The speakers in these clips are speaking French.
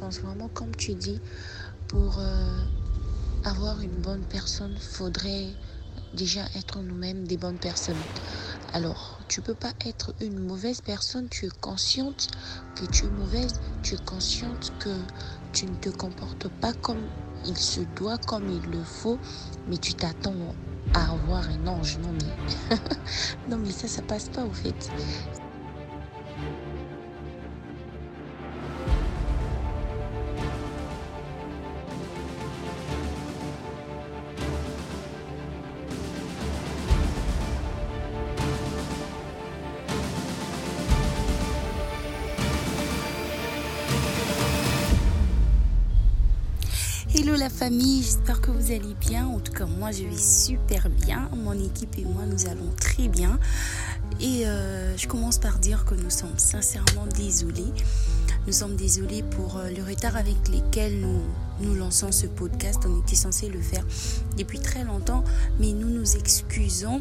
pense vraiment, comme tu dis, pour euh, avoir une bonne personne, faudrait déjà être nous-mêmes des bonnes personnes. Alors, tu peux pas être une mauvaise personne, tu es consciente que tu es mauvaise, tu es consciente que tu ne te comportes pas comme il se doit, comme il le faut, mais tu t'attends à avoir un ange. Non mais, non mais ça, ça passe pas au fait. Hello la famille, j'espère que vous allez bien. En tout cas, moi je vais super bien. Mon équipe et moi, nous allons très bien. Et euh, je commence par dire que nous sommes sincèrement désolés. Nous sommes désolés pour euh, le retard avec lequel nous, nous lançons ce podcast. On était censé le faire depuis très longtemps, mais nous nous excusons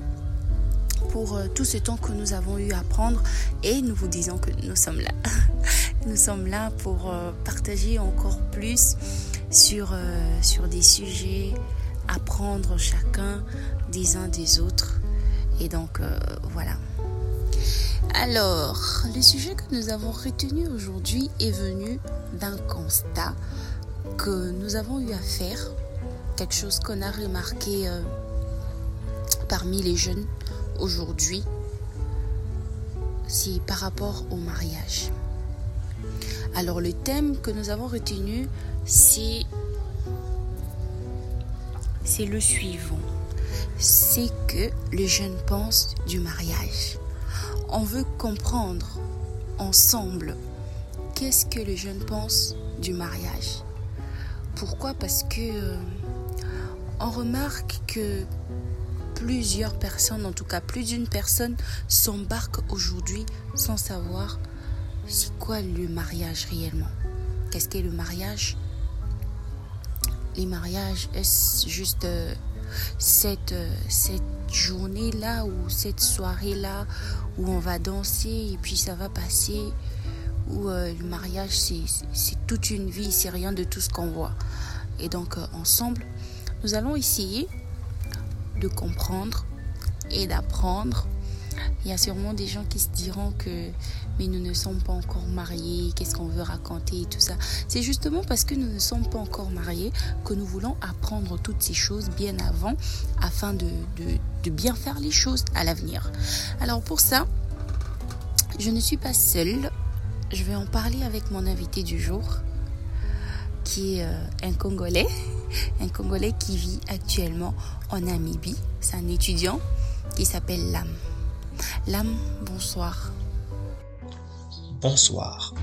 pour euh, tout ce temps que nous avons eu à prendre et nous vous disons que nous sommes là. nous sommes là pour partager encore plus sur, euh, sur des sujets, apprendre chacun des uns des autres. Et donc, euh, voilà. Alors, le sujet que nous avons retenu aujourd'hui est venu d'un constat que nous avons eu à faire, quelque chose qu'on a remarqué euh, parmi les jeunes aujourd'hui, c'est par rapport au mariage. Alors le thème que nous avons retenu, c'est le suivant. C'est que les jeunes pensent du mariage. On veut comprendre ensemble qu'est-ce que les jeunes pensent du mariage. Pourquoi? Parce que euh, on remarque que plusieurs personnes, en tout cas plus d'une personne, s'embarquent aujourd'hui sans savoir c'est quoi le mariage réellement? Qu'est-ce qu'est le mariage? Les mariages, est-ce juste euh, cette, euh, cette journée-là ou cette soirée-là où on va danser et puis ça va passer? Ou euh, le mariage, c'est toute une vie, c'est rien de tout ce qu'on voit. Et donc, ensemble, nous allons essayer de comprendre et d'apprendre il y a sûrement des gens qui se diront que mais nous ne sommes pas encore mariés, qu'est-ce qu'on veut raconter et tout ça. C'est justement parce que nous ne sommes pas encore mariés que nous voulons apprendre toutes ces choses bien avant afin de, de, bien faire les choses à l'avenir. Alors pour ça, je ne suis pas seule. Je vais en parler avec mon invité du jour qui est euh, un Congolais, un Congolais qui vit actuellement en Namibie. C'est un étudiant qui s'appelle Lam. L'âme, bonsoir. Bonsoir.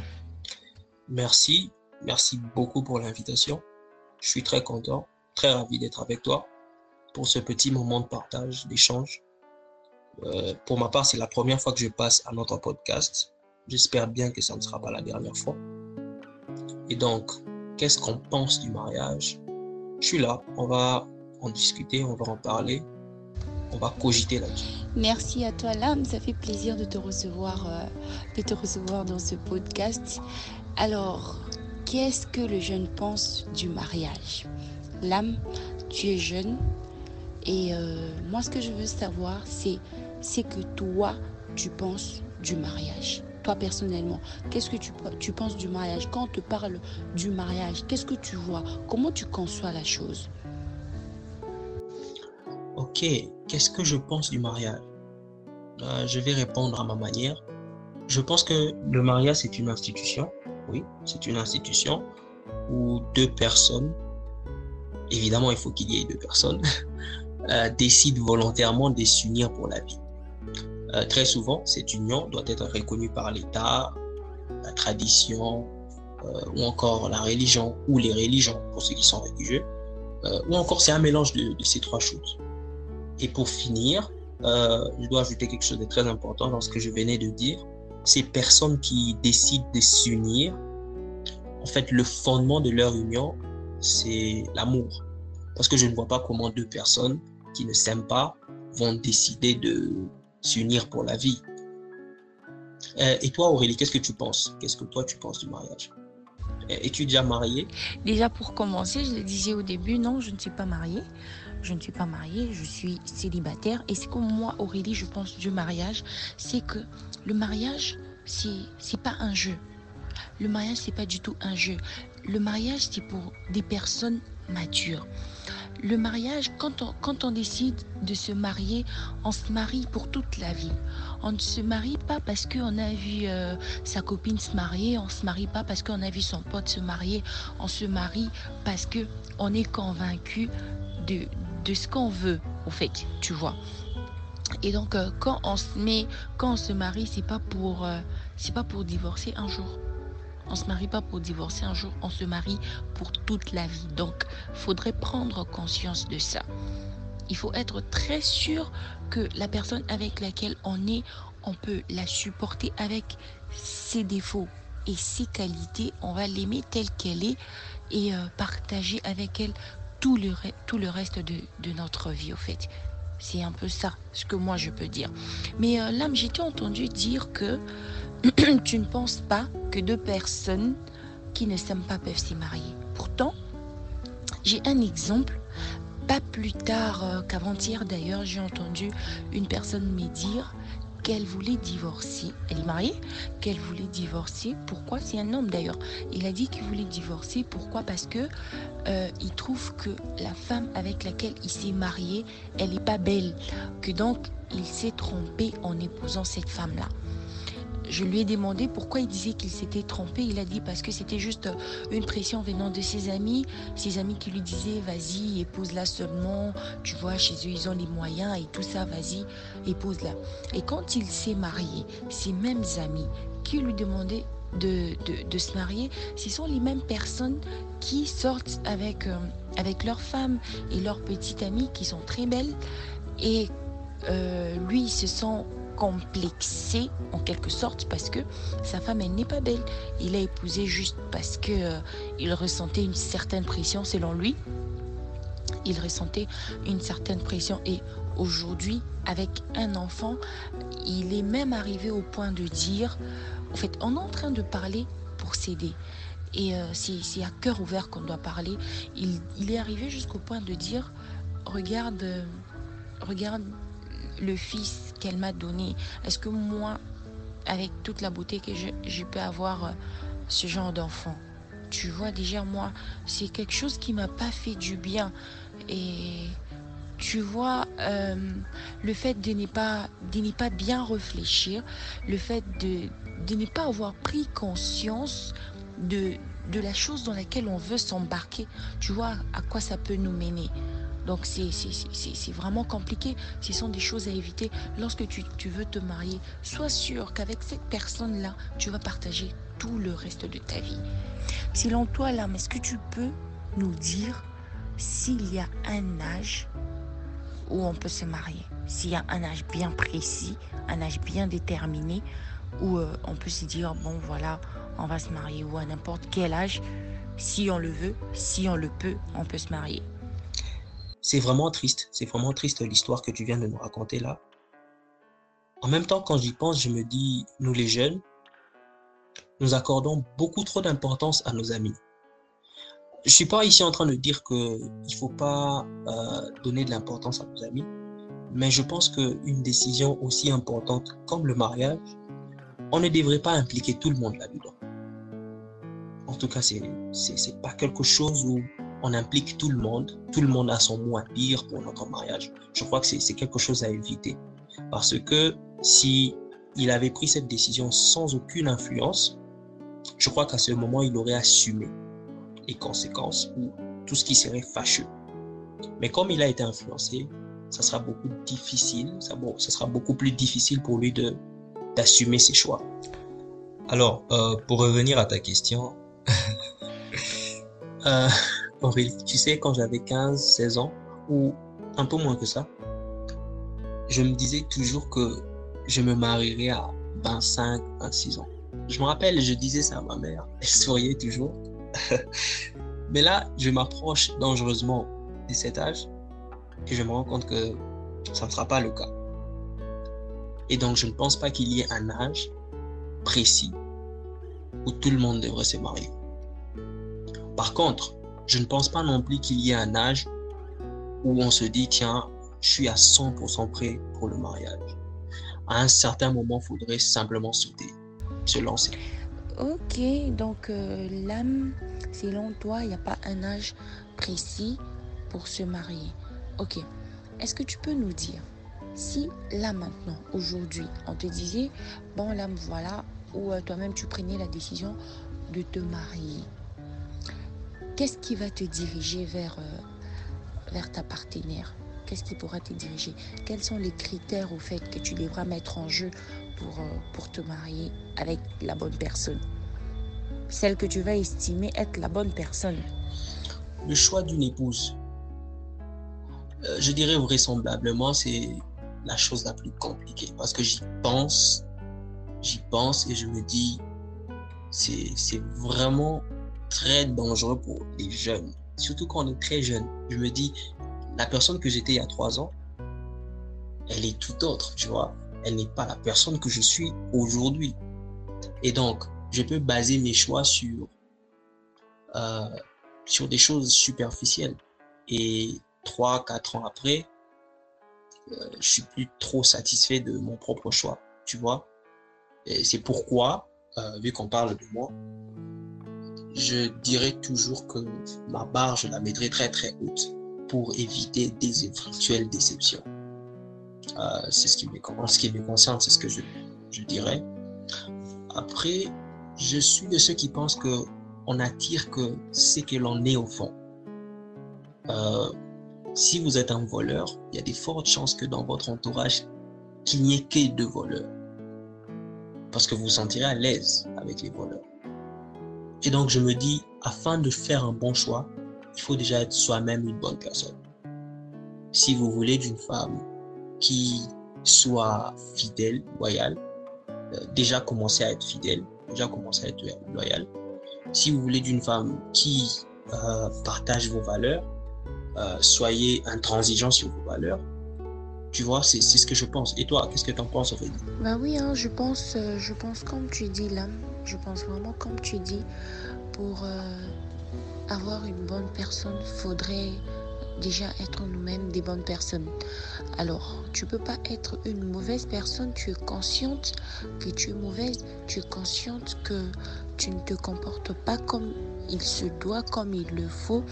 Merci, merci beaucoup pour l'invitation. Je suis très content, très ravi d'être avec toi pour ce petit moment de partage, d'échange. Euh, pour ma part, c'est la première fois que je passe à notre podcast. J'espère bien que ça ne sera pas la dernière fois. Et donc, qu'est-ce qu'on pense du mariage? Je suis là, on va en discuter, on va en parler on va cogiter là-dessus. Merci à toi, Lam. Ça fait plaisir de te recevoir, euh, recevoir dans ce podcast. Alors, qu'est-ce que le jeune pense du mariage? Lam, tu es jeune et euh, moi, ce que je veux savoir, c'est que toi, tu penses du mariage. Toi, personnellement, qu'est-ce que tu penses du mariage? Quand on te parle du mariage, qu'est-ce que tu vois? Comment tu conçois la chose? Ok, qu'est-ce que je pense du mariage? Euh, Je vais répondre à ma manière. Je pense que le mariage, c'est une institution. Oui, c'est une institution où deux personnes, évidemment, il faut qu'il y ait deux personnes, euh, décident volontairement de s'unir pour la vie. Euh, très souvent, cette union doit être reconnue par l'État, la tradition, ou encore la religion, ou les religions, pour ceux qui sont religieux, ou encore c'est un mélange de ces trois choses. Et pour finir, euh, je dois ajouter quelque chose de très important dans ce que je venais de dire. Ces personnes qui décident de s'unir, en fait, le fondement de leur union, c'est l'amour. Parce que je ne vois pas comment deux personnes qui ne s'aiment pas vont décider de s'unir pour la vie. Euh, et toi, Aurélie, qu'est-ce que tu penses? Qu'est-ce que toi, tu penses du mariage? Es-tu déjà mariée? Déjà pour commencer, je le disais au début, non, je ne suis pas mariée. Je ne suis pas mariée, je suis célibataire. Et c'est comme moi, Aurélie, je pense du mariage, c'est que le mariage, c'est pas un jeu. Le mariage, c'est pas du tout un jeu. Le mariage, c'est pour des personnes matures. Le mariage, quand on, quand on décide de se marier, on se marie pour toute la vie. On ne se marie pas parce qu'on a vu euh, sa copine se marier, on se marie pas parce qu'on a vu son pote se marier, on se marie parce que on est convaincu de, de ce qu'on veut, au fait, tu vois. Et donc, euh, quand on se met, quand on se marie, c'est pas pour, euh, c'est pas pour divorcer un jour. On se marie pas pour divorcer un jour, on se marie pour toute la vie. Donc, faudrait prendre conscience de ça. Il faut être très sûr que la personne avec laquelle on est, on peut la supporter avec ses défauts et ses qualités. On va l'aimer telle qu'elle est et euh, partager avec elle tout le, reste de, notre vie, au fait. C'est un peu ça, ce que moi je peux dire. Mais euh, là, j'ai entendu dire que tu ne penses pas que deux personnes qui ne s'aiment pas peuvent s'y marier. Pourtant, j'ai un exemple. Pas plus tard euh, qu'avant-hier, d'ailleurs, j'ai entendu une personne me dire qu'elle voulait divorcer. Elle est mariée, qu'elle voulait divorcer. Pourquoi? C'est un homme d'ailleurs. Il a dit qu'il voulait divorcer. Pourquoi? Parce que euh, il trouve que la femme avec laquelle il s'est marié, elle n'est pas belle. Que donc il s'est trompé en épousant cette femme-là. Je lui ai demandé pourquoi il disait qu'il s'était trompé. Il a dit parce que c'était juste une pression venant de ses amis. Ses amis qui lui disaient vas-y, épouse-la seulement. Tu vois, chez eux, ils ont les moyens et tout ça, vas-y, épouse-la. Et quand il s'est marié, ses mêmes amis qui lui demandaient de, de, de se marier, ce sont les mêmes personnes qui sortent avec, euh, avec leurs femmes et leurs petites amies qui sont très belles. Et euh, lui, il se sent complexé en quelque sorte parce que sa femme elle n'est pas belle. Il a épousé juste parce que euh, il ressentait une certaine pression selon lui. Il ressentait une certaine pression et aujourd'hui avec un enfant, il est même arrivé au point de dire en fait, on est en train de parler pour s'aider. Et euh, c'est c'est à cœur ouvert qu'on doit parler. Il, il est arrivé jusqu'au point de dire regarde euh, regarde le fils qu'elle m'a donné. Est-ce que moi, avec toute la beauté que je, peux avoir euh, ce genre d'enfant Tu vois, déjà, moi, c'est quelque chose qui m'a pas fait du bien. Et tu vois, euh, le fait de ne pas, de pas bien réfléchir, le fait de, de ne pas avoir pris conscience de la chose dans laquelle on veut s'embarquer, tu vois à quoi ça peut nous mener. Donc c'est vraiment compliqué. Ce sont des choses à éviter. Lorsque tu, tu veux te marier, sois sûr qu'avec cette personne-là, tu vas partager tout le reste de ta vie. Selon toi, là, est-ce que tu peux nous dire s'il y a un âge où on peut se marier? S'il y a un âge bien précis, un âge bien déterminé, où euh, on peut se dire, bon voilà, on va se marier, ou à n'importe quel âge, si on le veut, si on le peut, on peut se marier. C'est vraiment triste. C'est vraiment triste l'histoire que tu viens de nous raconter là. En même temps, quand j'y pense, je me dis, nous les jeunes, nous accordons beaucoup trop d'importance à nos amis. Je suis pas ici en train de dire que il faut pas euh, donner de l'importance à nos amis, mais je pense qu'une décision aussi importante comme le mariage, on ne devrait pas impliquer tout le monde là-dedans. En tout cas, c'est c'est pas quelque chose où on implique tout le monde. Tout le monde a son mot à dire pour notre mariage. Je crois que c'est quelque chose à éviter. Parce que si il avait pris cette décision sans aucune influence, je crois qu'à ce moment, il aurait assumé les conséquences ou tout ce qui serait fâcheux. Mais comme il a été influencé, ça sera beaucoup difficile, ça, sera beaucoup plus difficile pour lui d'assumer ses choix. Alors, euh, pour revenir à ta question, Euh, Aurélie, tu sais, quand j'avais 15, 16 ans, ou un peu moins que ça, je me disais toujours que je me marierais à 25, 26 ans. Je me rappelle, je disais ça à ma mère, elle souriait toujours. Mais là, je m'approche dangereusement de cet âge et je me rends compte que ça ne sera pas le cas. Et donc, je ne pense pas qu'il y ait un âge précis où tout le monde devrait se marier. Par contre, je ne pense pas non plus qu'il y ait un âge où on se dit, tiens, je suis à 100% prêt pour le mariage. À un certain moment, il faudrait simplement sauter, se lancer. Ok, donc euh, l'âme, selon toi, il n'y a pas un âge précis pour se marier. Ok, est-ce que tu peux nous dire si là maintenant, aujourd'hui, on te disait, bon là voilà, ou euh, toi-même tu prenais la décision de te marier, qu'est-ce qui va te diriger vers, euh, vers ta partenaire? Qu'est-ce qui pourra te diriger? Quels sont les critères au fait que tu devras mettre en jeu pour, euh, pour te marier avec la bonne personne? Celle que tu vas estimer être la bonne personne. Le choix d'une épouse, euh, je dirais vraisemblablement, c'est la chose la plus compliquée. Parce que j'y pense, j'y pense et je me dis, c'est vraiment très dangereux pour les jeunes, surtout quand on est très jeune. Je me dis, la personne que j'étais il y a trois ans, elle est tout autre, tu vois. Elle n'est pas la personne que je suis aujourd'hui. Et donc, je peux baser mes choix sur, euh, sur des choses superficielles. Et trois, quatre ans après, euh, je suis plus trop satisfait de mon propre choix, tu vois. C'est pourquoi, euh, vu qu'on parle de moi, je dirais toujours que ma barre, je la mettrai très très haute pour éviter des éventuelles déceptions. Euh, c'est ce qui me, concerne, c'est ce que je, je dirais. Après, je suis de ceux qui pensent que on attire que ce que l'on est au fond. Euh, si vous êtes un voleur, il y a des fortes chances que dans votre entourage, qu'il n'y ait que deux voleurs. Parce que vous vous sentirez à l'aise avec les voleurs. Et donc, je me dis, afin de faire un bon choix, il faut déjà être soi-même une bonne personne. Si vous voulez d'une femme qui soit fidèle, loyale, euh, déjà commencez à être fidèle, déjà commencez à être loyale. Si vous voulez d'une femme qui euh, partage vos valeurs, euh, soyez intransigeant sur vos valeurs. Tu vois, c'est ce que je pense. Et toi, qu'est-ce que tu en penses, Aurélie? Bah oui, hein, je pense, je pense comme tu dis là. Je pense vraiment comme tu dis. Pour avoir une bonne personne, faudrait déjà être nous-mêmes des bonnes personnes. Alors, tu peux pas être une mauvaise personne, tu es consciente que tu es mauvaise, tu es consciente que tu ne te comportes pas comme il se doit, comme il le faut,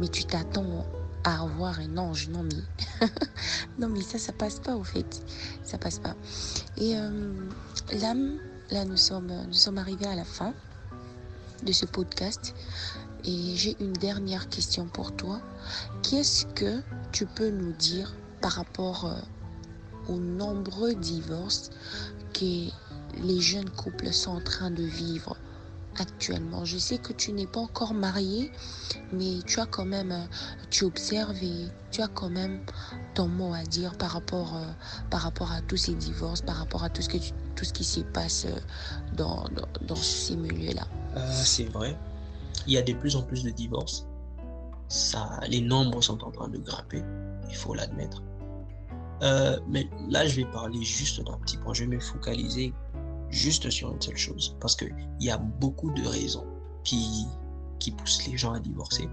mais tu t'attends à avoir un ange. Non, mais, non, mais ça, ça passe pas au fait. Ça passe pas. Et euh, là, là, nous sommes, nous sommes arrivés à la fin de ce podcast. Et j'ai une dernière question pour toi. Qu'est-ce que tu peux nous dire par rapport euh, aux nombreux divorces que les jeunes couples sont en train de vivre? Actuellement Je sais que tu n'es pas encore marié, mais tu as quand même, euh, tu observes et tu as quand même ton mot à dire par rapport, euh, par rapport à tous ces divorces, par rapport à tout ce, que tout ce qui se passe dans, dans, dans ces milieux-là. c'est vrai il y a de plus en plus de divorces. Ça, les nombres sont en train de grimper, il faut l'admettre. Euh, mais là, je vais parler juste d'un petit point. Je vais me focaliser juste sur une seule chose. Parce qu'il y a beaucoup de raisons qui, qui poussent les gens à divorcer.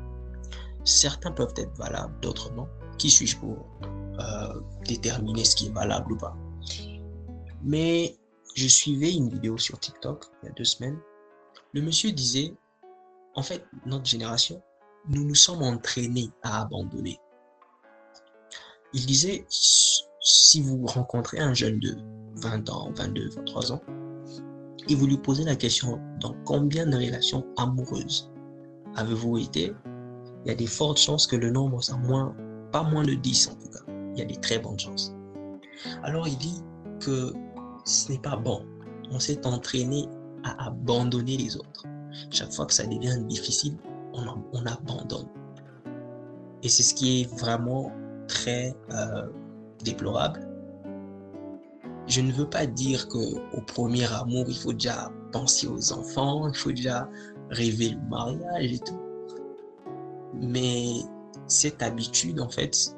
Certains peuvent être valables, d'autres non. Qui suis-je pour euh, déterminer ce qui est valable ou pas? Mais je suivais une vidéo sur TikTok il y a deux semaines. Le monsieur disait en fait, notre génération, nous nous sommes entraînés à abandonner. Il disait, si vous rencontrez un jeune de 20 ans, 22, 23 ans, et vous lui posez la question, dans combien de relations amoureuses avez-vous été? Il y a des fortes chances que le nombre soit moins, pas moins de 10 en tout cas. Il y a des très bonnes chances. Alors il dit que ce n'est pas bon. On s'est entraîné à abandonner les autres. Chaque fois que ça devient difficile, on, abandonne. Et c'est ce qui est vraiment très euh, déplorable. Je ne veux pas dire que au premier amour, il faut déjà penser aux enfants, il faut déjà rêver le mariage et tout. Mais cette habitude, en fait,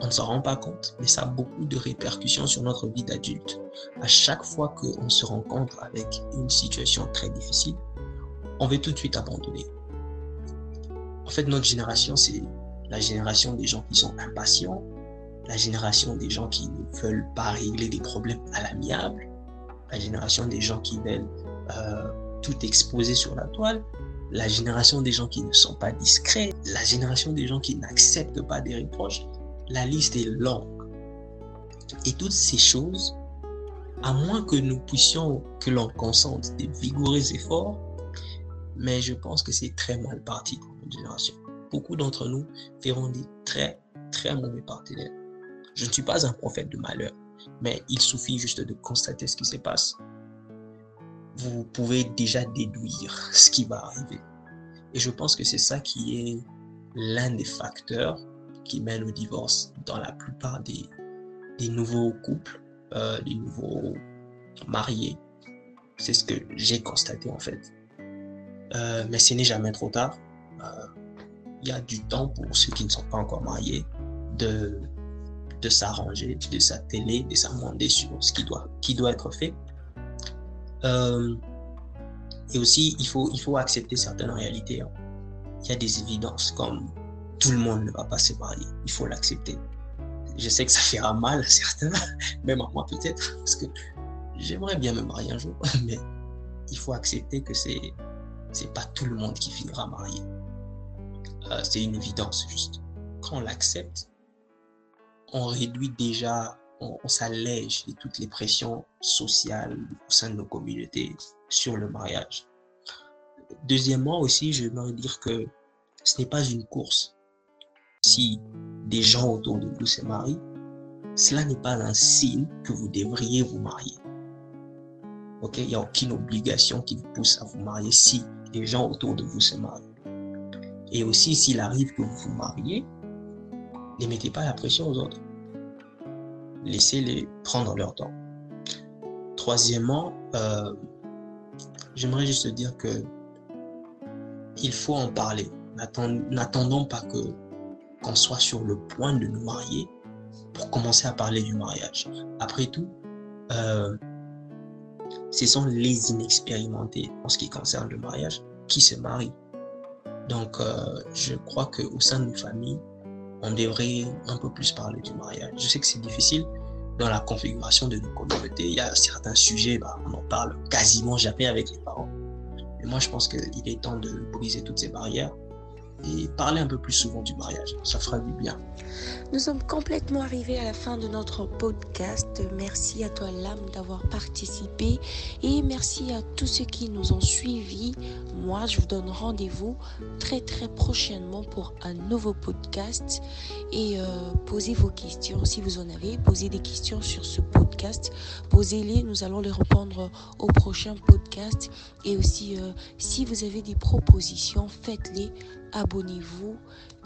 on ne s'en rend pas compte, mais ça a beaucoup de répercussions sur notre vie d'adulte. À chaque fois qu'on se rencontre avec une situation très difficile, on veut tout de suite abandonner. En fait, notre génération, c'est la génération des gens qui sont impatients, la génération des gens qui ne veulent pas régler des problèmes à l'amiable, la génération des gens qui veulent euh, tout exposer sur la toile, la génération des gens qui ne sont pas discrets, la génération des gens qui n'acceptent pas des reproches. La liste est longue. Et toutes ces choses, à moins que nous puissions, que l'on consente des vigoureux efforts, mais je pense que c'est très mal parti pour notre génération. Beaucoup d'entre nous feront des très, très mauvais partenaires. Je ne suis pas un prophète de malheur, mais il suffit juste de constater ce qui se passe. Vous pouvez déjà déduire ce qui va arriver. Et je pense que c'est ça qui est l'un des facteurs qui mène au divorce dans la plupart des, nouveaux couples, euh, des nouveaux mariés. C'est ce que j'ai constaté en fait. Euh, mais ce n'est jamais trop tard. Euh, il y a du temps pour ceux qui ne sont pas encore mariés de, de s'arranger, de s'atteler, de s'amender sur ce qui doit, qui doit être fait. et aussi, il faut, il faut accepter certaines réalités. Hein. Il y a des évidences comme tout le monde ne va pas se marier. Il faut l'accepter. Je sais que ça fera mal à certains, même à moi peut-être, parce que j'aimerais bien me marier un jour, mais il faut accepter que c'est c'est pas tout le monde qui finira marié. Euh, c'est une évidence juste. Quand on l'accepte, on réduit déjà, on, s'allège de toutes les pressions sociales au sein de nos communautés sur le mariage. Deuxièmement aussi, je voudrais dire que ce n'est pas une course. Si des gens autour de vous se marient, cela n'est pas un signe que vous devriez vous marier. Ok, il n'y a aucune obligation qui vous pousse à vous marier si les gens autour de vous se marient. Et aussi, s'il arrive que vous vous mariez, ne mettez pas la pression aux autres. Laissez-les prendre leur temps. Troisièmement, euh, j'aimerais juste dire que il faut en parler. N'attendons pas que qu'on soit sur le point de nous marier pour commencer à parler du mariage. Après tout, euh, ce sont les inexpérimentés en ce qui concerne le mariage qui se marient. Donc, euh, je crois qu'au sein de nos familles, on devrait un peu plus parler du mariage. Je sais que c'est difficile dans la configuration de nos communautés. Il y a certains sujets, bah, on en parle quasiment jamais avec les parents. Mais moi, je pense qu'il est temps de briser toutes ces barrières et parler un peu plus souvent du mariage. Ça fera du bien. Nous sommes complètement arrivés à la fin de notre podcast. Merci à toi, l'âme, d'avoir participé et merci à tous ceux qui nous ont suivis. Moi, je vous donne rendez-vous très très prochainement pour un nouveau podcast et euh, posez vos questions si vous en avez. Posez des questions sur ce podcast. Posez-les, nous allons les répondre au prochain podcast. Et aussi, euh, si vous avez des propositions, faites-les abonnez-vous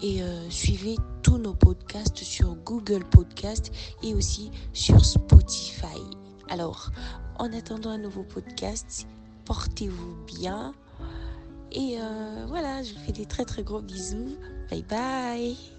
et euh, suivez tous nos podcasts sur Google Podcast et aussi sur Spotify. Alors, en attendant un nouveau podcast, portez-vous bien. Et euh, voilà, je vous fais des très très gros bisous. Bye bye